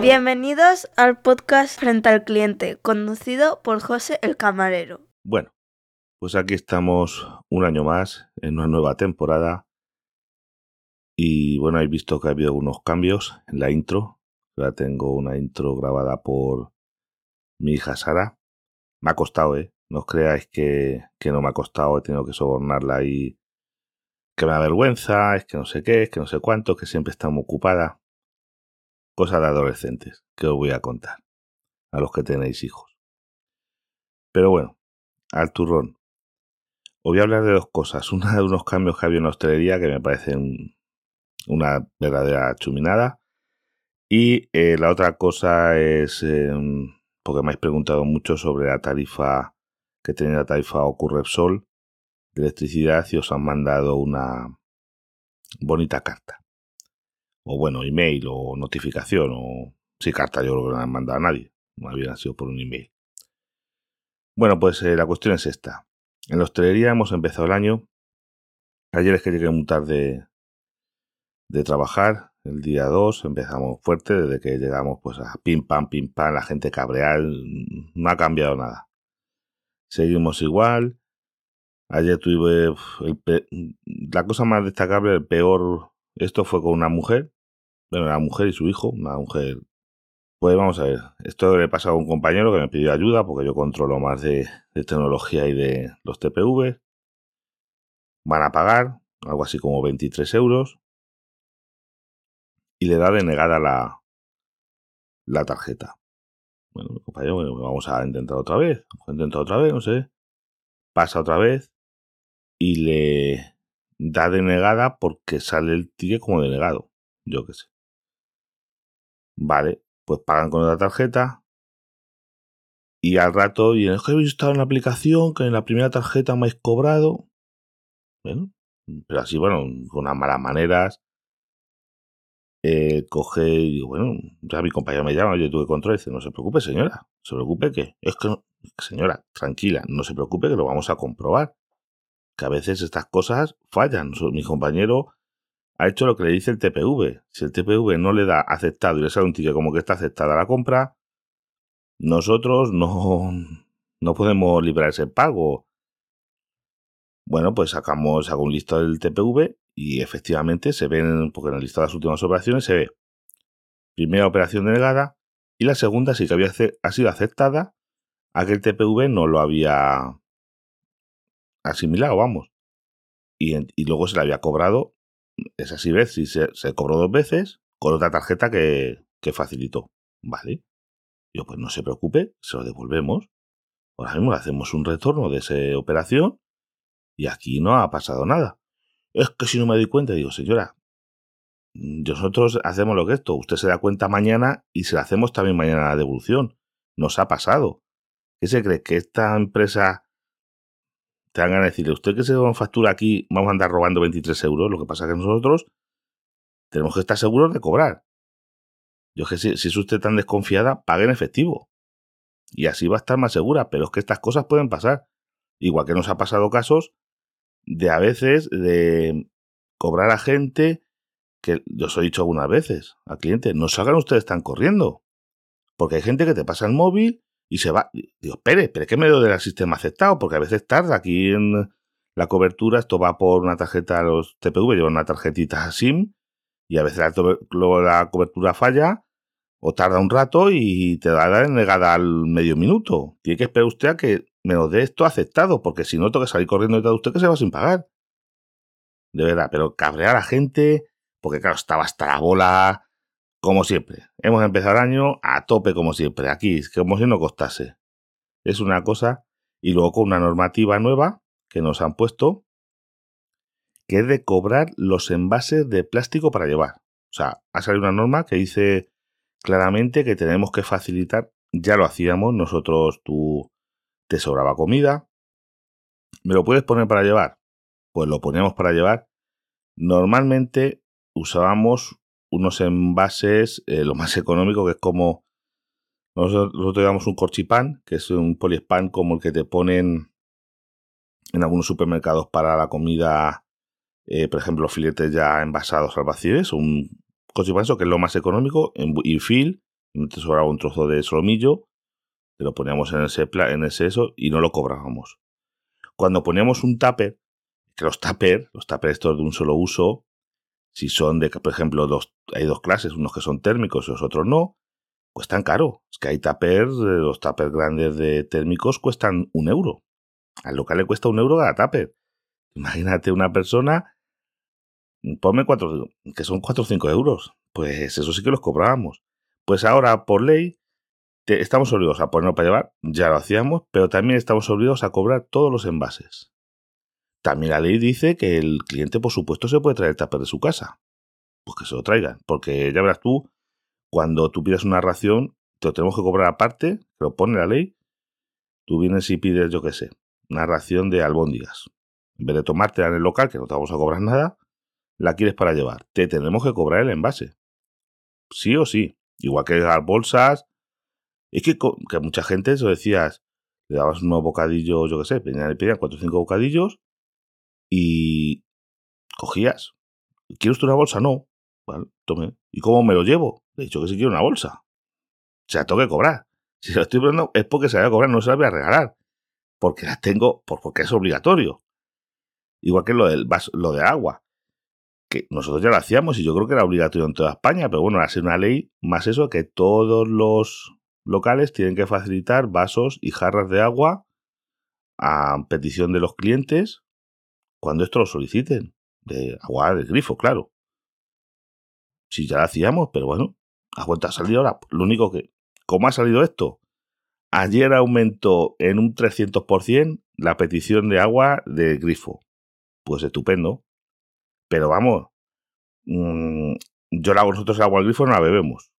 Bienvenidos al podcast Frente al Cliente, conducido por José el Camarero. Bueno, pues aquí estamos un año más en una nueva temporada. Y bueno, habéis visto que ha habido algunos cambios en la intro. Ya tengo una intro grabada por mi hija Sara. Me ha costado, ¿eh? No os creáis que no me ha costado, he tenido que sobornarla y que me avergüenza, es que no sé qué, es que no sé cuánto, que siempre está muy ocupada. Cosas de adolescentes que os voy a contar a los que tenéis hijos. Pero bueno, al turrón. Os voy a hablar de dos cosas. Una de unos cambios que había en la hostelería que me parecen una verdadera chuminada. Y eh, la otra cosa es, em, porque me habéis preguntado mucho sobre la tarifa que tenía la tarifa Ocurrepsol electricidad y os han mandado una bonita carta o bueno, email o notificación o sí, carta yo creo que no han mandado a nadie, no había sido por un email. Bueno, pues eh, la cuestión es esta. En la hostelería hemos empezado el año. Ayer es que llegué muy tarde de trabajar, el día 2 empezamos fuerte, desde que llegamos pues a pim pam, pim pam, la gente cabreal, no ha cambiado nada. Seguimos igual. Ayer tuve la cosa más destacable, el peor, esto fue con una mujer bueno, la mujer y su hijo, una mujer. Pues vamos a ver, esto le he pasado a un compañero que me pidió ayuda porque yo controlo más de, tecnología y de los TPV. Van a pagar algo así como 23 euros y le da denegada la, la tarjeta. Bueno, compañero, vamos a intentar otra vez. Vamos otra vez, no sé. Pasa otra vez y le da denegada porque sale el ticket como denegado. Yo qué sé. Vale, pues pagan con otra tarjeta. Y al rato, y es que habéis estado en la aplicación, que en la primera tarjeta me habéis cobrado. Bueno, pero así, bueno, con unas malas maneras. Eh, coge y digo, bueno, ya mi compañero me llama, yo tuve control, y dice, no se preocupe, señora, se preocupe que, es que, señora, tranquila, no se preocupe que lo vamos a comprobar. Que a veces estas cosas fallan. Mi compañero ha hecho lo que le dice el TPV. Si el TPV no le da aceptado y le sale un ticket como que está aceptada la compra, nosotros no, no podemos librar ese pago. Bueno, pues sacamos, hago un listado del TPV y efectivamente se ven, porque en el listado de las últimas operaciones se ve primera operación denegada y la segunda sí que había ha sido aceptada, aquel TPV no lo había asimilado, vamos. Y, y luego se le había cobrado es así vez si se, cobró dos veces con otra tarjeta que, que facilitó. Vale. Yo, pues no se preocupe, se lo devolvemos. Ahora mismo le hacemos un retorno de esa operación y aquí no ha pasado nada. Es que si no me doy cuenta, digo, señora, nosotros hacemos lo que esto, usted se da cuenta mañana y se la hacemos también mañana la devolución. Nos ha pasado. ¿Qué se cree? ¿Que esta empresa te van a decirle, usted que se factura aquí, vamos a andar robando 23 euros. Lo que pasa es que nosotros tenemos que estar seguros de cobrar. Yo que si, si es usted tan desconfiada, pague en efectivo. Y así va a estar más segura. Pero es que estas cosas pueden pasar. Igual que nos ha pasado casos de a veces de cobrar a gente que yo os he dicho algunas veces a clientes, no salgan ustedes tan corriendo. Porque hay gente que te pasa el móvil y se va. Digo, espere, espere que me lo del sistema aceptado, porque a veces tarda. Aquí en la cobertura, esto va por una tarjeta, los TPV llevan una tarjetita SIM, y a veces la, la cobertura falla, o tarda un rato y te da la negada al medio minuto. Tiene que esperar usted a que me lo dé esto aceptado, porque si no, tengo que salir corriendo detrás de usted que se va sin pagar. De verdad, pero cabrear a la gente, porque claro, estaba hasta la bola como siempre, hemos empezado el año a tope como siempre, aquí, como si no costase. Es una cosa, y luego con una normativa nueva que nos han puesto, que es de cobrar los envases de plástico para llevar. O sea, ha salido una norma que dice claramente que tenemos que facilitar, ya lo hacíamos, nosotros tú te sobraba comida, ¿me lo puedes poner para llevar? Pues lo poníamos para llevar. Normalmente usábamos unos envases, eh, lo más económico, que es como nosotros, nosotros llevamos un corchipán, que es un poliespan como el que te ponen en algunos supermercados para la comida, eh, por ejemplo, filetes ya envasados al vacío, es un cochipanso, que es lo más económico, en infil, te sobraba un trozo de solomillo, que lo poníamos en ese, en ese eso y no lo cobrábamos. Cuando poníamos un tupper, que los tupper, los tupper estos de un solo uso, si son de, por ejemplo, dos, hay dos clases, unos que son térmicos y los otros no, cuestan caro. Es que hay tuppers, eh, los tuppers grandes de térmicos cuestan un euro. Al local le cuesta un euro cada tupper. Imagínate una persona, ponme cuatro, que son cuatro o cinco euros. Pues eso sí que los cobrábamos. Pues ahora, por ley, estamos obligados a ponerlo para llevar, ya lo hacíamos, pero también estamos obligados a cobrar todos los envases. También la ley dice que el cliente, por supuesto, se puede traer el tupper de su casa. Pues que se lo traigan, porque ya verás tú, cuando tú pides una ración, te lo tenemos que cobrar aparte, te lo pone la ley. Tú vienes y pides, yo qué sé, una ración de albóndigas. En vez de tomártela en el local, que no te vamos a cobrar nada, la quieres para llevar. Te tenemos que cobrar el envase. Sí o sí. Igual que las bolsas. Es que, que mucha gente, eso decías, le dabas unos bocadillos, yo qué sé, le pedían cuatro o cinco bocadillos y cogías. ¿Quieres tú una bolsa? No. Vale, tome. ¿Y cómo me lo llevo? Le he dicho que si quiero una bolsa. O sea, tengo que cobrar. Si lo estoy poniendo es porque se la voy a cobrar, no se la voy a regalar. Porque las tengo, porque es obligatorio. Igual que lo, del, lo de agua. Que nosotros ya lo hacíamos y yo creo que era obligatorio en toda España, pero bueno, ha sido una ley más eso que todos los locales tienen que facilitar vasos y jarras de agua a petición de los clientes cuando esto lo soliciten. De agua del grifo, claro. Si ya lo hacíamos, pero bueno, a cuenta ha salido ahora. Lo único que, ¿cómo ha salido esto? Ayer aumentó en un 300% la petición de agua de grifo. Pues estupendo. Pero vamos, mmm, yo la, nosotros el agua del grifo no la bebemos.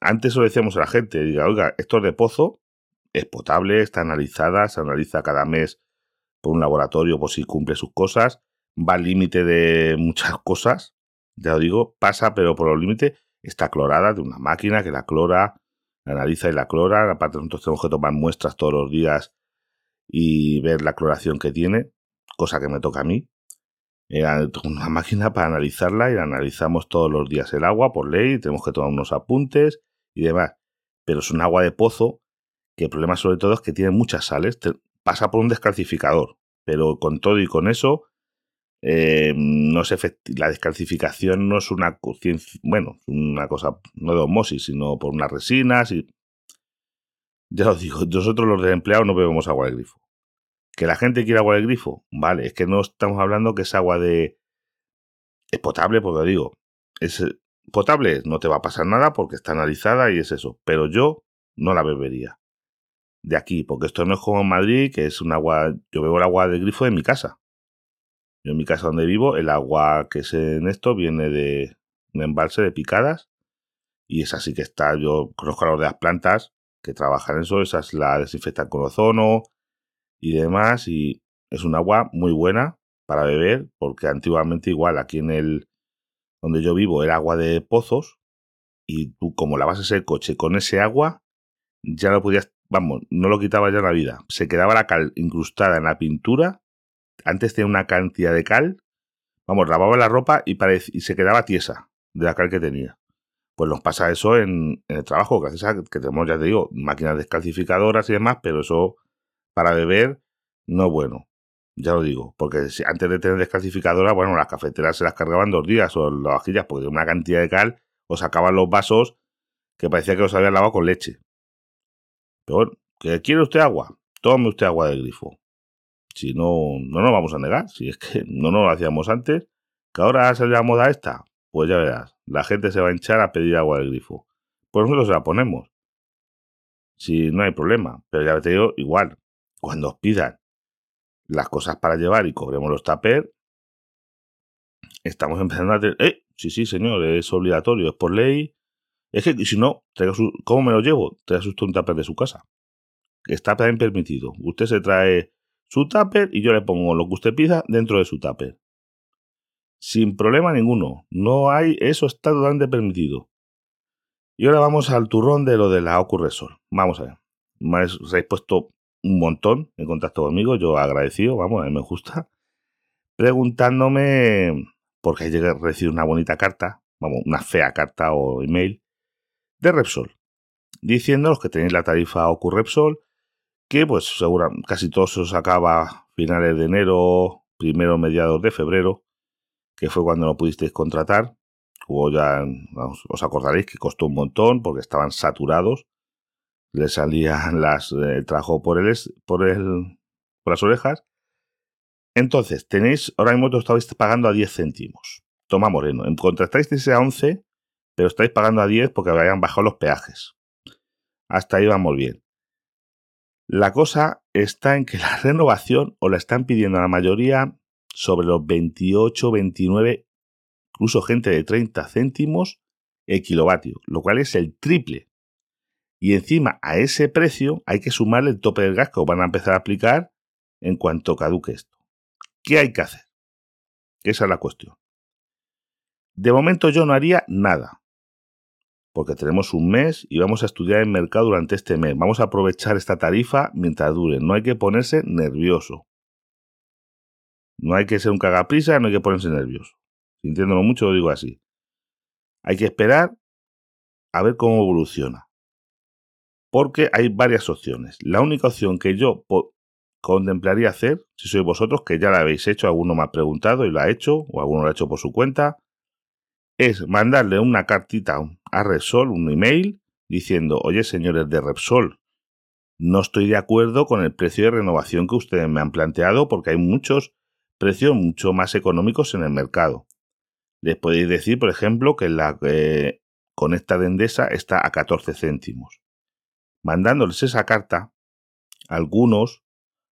Antes lo decíamos a la gente, diga, oiga, esto es de pozo, es potable, está analizada, se analiza cada mes un laboratorio por si cumple sus cosas, va al límite de muchas cosas, ya lo digo, pasa, pero por el límite está clorada de una máquina que la clora, la analiza y la clora. Aparte, nosotros tenemos que tomar muestras todos los días y ver la cloración que tiene, cosa que me toca a mí. Era una máquina para analizarla y la analizamos todos los días el agua por ley, tenemos que tomar unos apuntes y demás. Pero es un agua de pozo que el problema sobre todo es que tiene muchas sales, pasa por un descalcificador, pero con todo y con eso eh, no es la descalcificación no es una bueno, una cosa no de osmosis, sino por unas resinas y ya os digo, nosotros los de empleados no bebemos agua de grifo. ¿Que la gente quiere agua de grifo? Vale, es que no estamos hablando que es agua de... Es potable, porque digo, es potable, no te va a pasar nada porque está analizada y es eso. Pero yo no la bebería. De aquí, porque esto no es como en Madrid, que es un agua... Yo bebo el agua de grifo de mi casa. Yo en mi casa donde vivo, el agua que es en esto viene de un embalse de picadas. Y es así que está, yo conozco a los de las plantas que trabajan en eso, esas la desinfectan con ozono, y demás. Y es un agua muy buena para beber, porque antiguamente igual aquí en el donde yo vivo era agua de pozos y tú como lavas ese coche con ese agua, ya no podías, vamos, no lo quitaba ya en la vida. Se quedaba la cal incrustada en la pintura. Antes tenía una cantidad de cal. Vamos, lavaba la ropa y, y se quedaba tiesa de la cal que tenía. Pues nos pasa eso en, el trabajo, gracias a que tenemos, ya te digo, máquinas descalcificadoras y demás, pero eso para beber no bueno. Ya lo digo, porque si, antes de tener descalcificadora, bueno, las cafeteras se las cargaban dos días o las vajillas, porque de una cantidad de cal o sacaban los vasos que parecía que los habían lavado con leche. Pero ¿que quiere usted agua? Tome usted agua del grifo. Si no, no nos vamos a negar. Si es que no nos lo hacíamos antes, que ahora se la moda esta, pues ya verás, la gente se va a hinchar a pedir agua del grifo. Pues nosotros se la ponemos. Si no hay problema. Pero ya te digo, igual, cuando os pidan las cosas para llevar y cobremos los tupper, estamos empezando a tener, eh, sí, sí, señor, es obligatorio, es por ley. Es que si no, ¿cómo me lo llevo? Traiga usted un tupper de su casa. Está también permitido. Usted se trae su tupper y yo le pongo lo que usted pida dentro de su tupper. Sin problema ninguno. No hay, eso está totalmente permitido. Y ahora vamos al turrón de lo de la Ocurresol. Vamos a ver. Me habéis puesto un montón en contacto conmigo, yo agradecido, vamos, a mí me gusta, preguntándome, porque ayer recibí una bonita carta vamos, una fea carta o email de Repsol, diciendo los que tenéis la tarifa OCU Repsol, que pues segura, casi todo se os acaba finales de enero, primero mediados de febrero, que fue cuando no pudisteis contratar, o ya os acordaréis que costó un montón porque estaban saturados, le salían las, el trabajo por, el, por, el, por las orejas. Entonces, tenéis, ahora mismo lo estáis pagando a 10 céntimos. Toma Moreno, contratáis a 11, pero estáis pagando a 10 porque habían bajado los peajes. Hasta ahí vamos bien. La cosa está en que la renovación o la están pidiendo a la mayoría sobre los 28, 29, incluso gente de 30 céntimos el kilovatio, lo cual es el triple. Y encima a ese precio hay que sumarle el tope del gas que os van a empezar a aplicar en cuanto caduque esto. ¿Qué hay que hacer? Esa es la cuestión. De momento yo no haría nada, porque tenemos un mes y vamos a estudiar el mercado durante este mes. Vamos a aprovechar esta tarifa mientras dure. No hay que ponerse nervioso. No hay que ser un cagaprisa, no hay que ponerse nervioso. Sintiéndolo mucho, lo digo así. Hay que esperar a ver cómo evoluciona. Porque hay varias opciones. La única opción que yo contemplaría hacer, si sois vosotros, que ya la habéis hecho, alguno me ha preguntado y lo ha hecho, o alguno lo ha hecho por su cuenta, es mandarle una cartita a Repsol, un email, diciendo, oye señores de Repsol, no estoy de acuerdo con el precio de renovación que ustedes me han planteado porque hay muchos precios mucho más económicos en el mercado. Les podéis decir, por ejemplo, que la eh, con esta de Endesa está a 14 céntimos. Mandándoles esa carta, algunos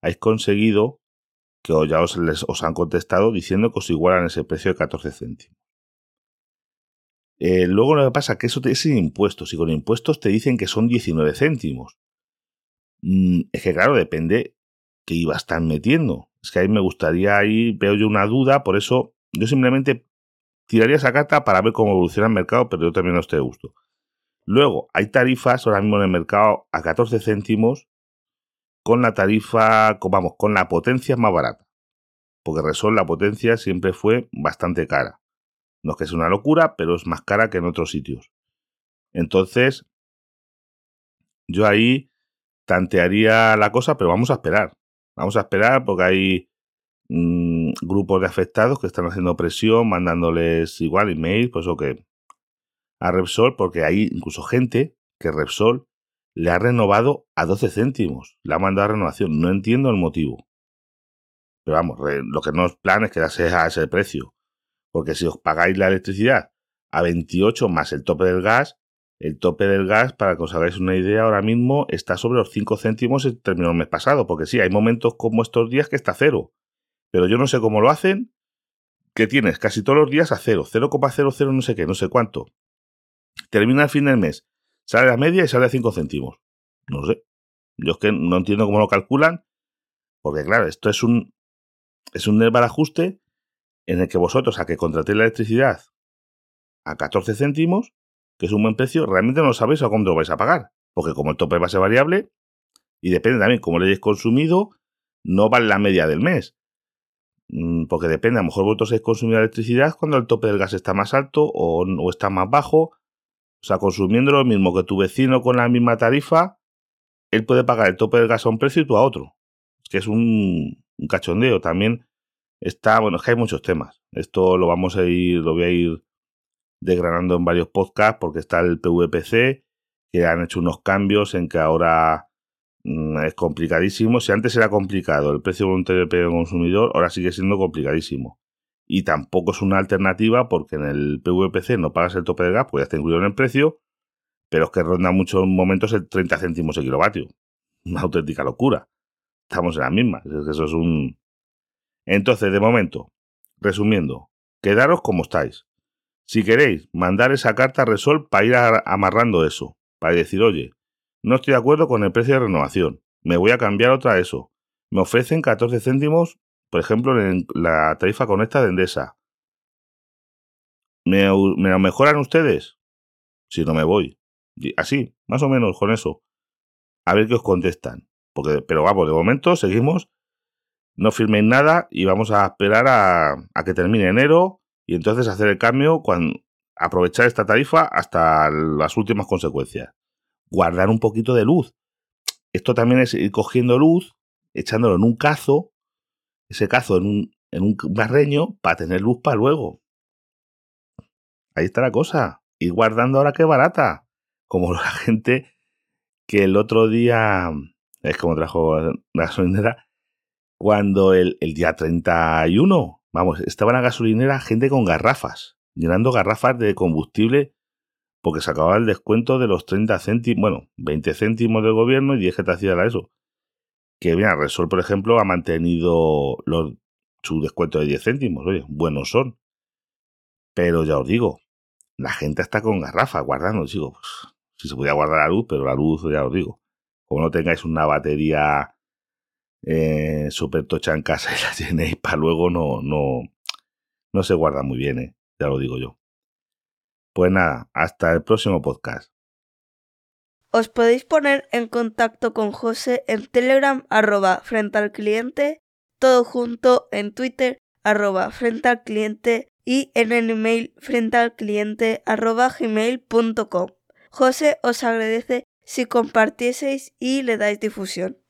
habéis conseguido que ya os, os han contestado diciendo que os igualan ese precio de 14 céntimos. Eh, luego lo que pasa es que eso te sin impuestos y con impuestos te dicen que son 19 céntimos. Mm, es que claro, depende que iba a estar metiendo. Es que ahí me gustaría, ahí veo yo una duda, por eso yo simplemente tiraría esa carta para ver cómo evoluciona el mercado, pero yo también no estoy de gusto. Luego, hay tarifas ahora mismo en el mercado a 14 céntimos con la tarifa, vamos, con la potencia más barata. Porque Resol la potencia siempre fue bastante cara. No es que sea una locura, pero es más cara que en otros sitios. Entonces, yo ahí tantearía la cosa, pero vamos a esperar. Vamos a esperar porque hay mm, grupos de afectados que están haciendo presión, mandándoles igual email, pues o que a Repsol, porque hay incluso gente que Repsol le ha renovado a 12 céntimos. Le ha mandado a renovación. No entiendo el motivo. Pero vamos, lo que no es plan es quedarse a ese precio. Porque si os pagáis la electricidad a 28 más el tope del gas, el tope del gas, para que os hagáis una idea, ahora mismo está sobre los 5 céntimos y terminó el mes pasado. Porque sí, hay momentos como estos días que está cero. Pero yo no sé cómo lo hacen, que tienes casi todos los días a cero, 0,00 no sé qué, no sé cuánto. Termina el fin del mes, sale a media y sale a 5 céntimos. No sé. Yo es que no entiendo cómo lo calculan, porque claro, esto es un, es un ajuste en el que vosotros, a que contratéis la electricidad a 14 céntimos, que es un buen precio, realmente no sabéis a cuándo vais a pagar. Porque como el tope va a ser variable, y depende también cómo lo hayáis consumido, no vale la media del mes. Mm, porque depende, a lo mejor vosotros habéis consumido electricidad cuando el tope del gas está más alto o, está más bajo. O sea, consumiendo lo mismo que tu vecino con la misma tarifa, él puede pagar el tope del gas a un precio y tú a otro. Es que es un cachondeo. También Está, bueno, es que hay muchos temas. Esto lo vamos a ir, lo voy a ir desgranando en varios podcasts porque está el PVPC, que han hecho unos cambios en que ahora mm, es complicadísimo. Si antes era complicado el precio voluntario del consumidor, ahora sigue siendo complicadísimo. Y tampoco es una alternativa porque en el PVPC no pagas el tope de gas, pues ya está incluido en el precio, pero es que ronda muchos momentos el 30 céntimos el kilovatio. Una auténtica locura. Estamos en la misma. Eso es un, entonces, de momento, resumiendo, quedaros como estáis. Si queréis, mandar esa carta a Resol para ir amarrando eso, para decir, oye, no estoy de acuerdo con el precio de renovación, me voy a cambiar otra eso. Me ofrecen 14 céntimos, por ejemplo, en la tarifa conecta de Endesa. ¿Me, ¿Me lo mejoran ustedes? Si no me voy. Así, más o menos con eso. A ver qué os contestan. Porque, pero vamos, de momento seguimos no firméis nada y vamos a esperar a, que termine enero y entonces hacer el cambio cuando, aprovechar esta tarifa hasta las últimas consecuencias. Guardar un poquito de luz. Esto también es ir cogiendo luz, echándolo en un cazo, ese cazo en un, en un barreño para tener luz para luego. Ahí está la cosa. Ir guardando ahora que barata. Como la gente que el otro día, es como trajo la gasolinera, cuando el, el día 31, vamos, estaba en la gasolinera gente con garrafas, llenando garrafas de combustible porque se acababa el descuento de los 30 céntimos, bueno, 20 céntimos del gobierno y 10 que te hacía eso. Que bien, Resol, por ejemplo, ha mantenido su descuento de 10 céntimos, oye, buenos son. Pero ya os digo, la gente está con garrafas guardando, digo, pues, si se podía guardar la luz, pero la luz, ya os digo, como no tengáis una batería eh, tocha en casa y la llenéis para luego, no, no, no se guarda muy bien, ¿eh? ya lo digo yo. Pues nada, hasta el próximo podcast. Os podéis poner en contacto con José en Telegram arroba frente al cliente, todo junto en Twitter arroba frente al cliente y en el email frente al cliente arroba gmail.com. José os agradece si compartieseis y le dais difusión.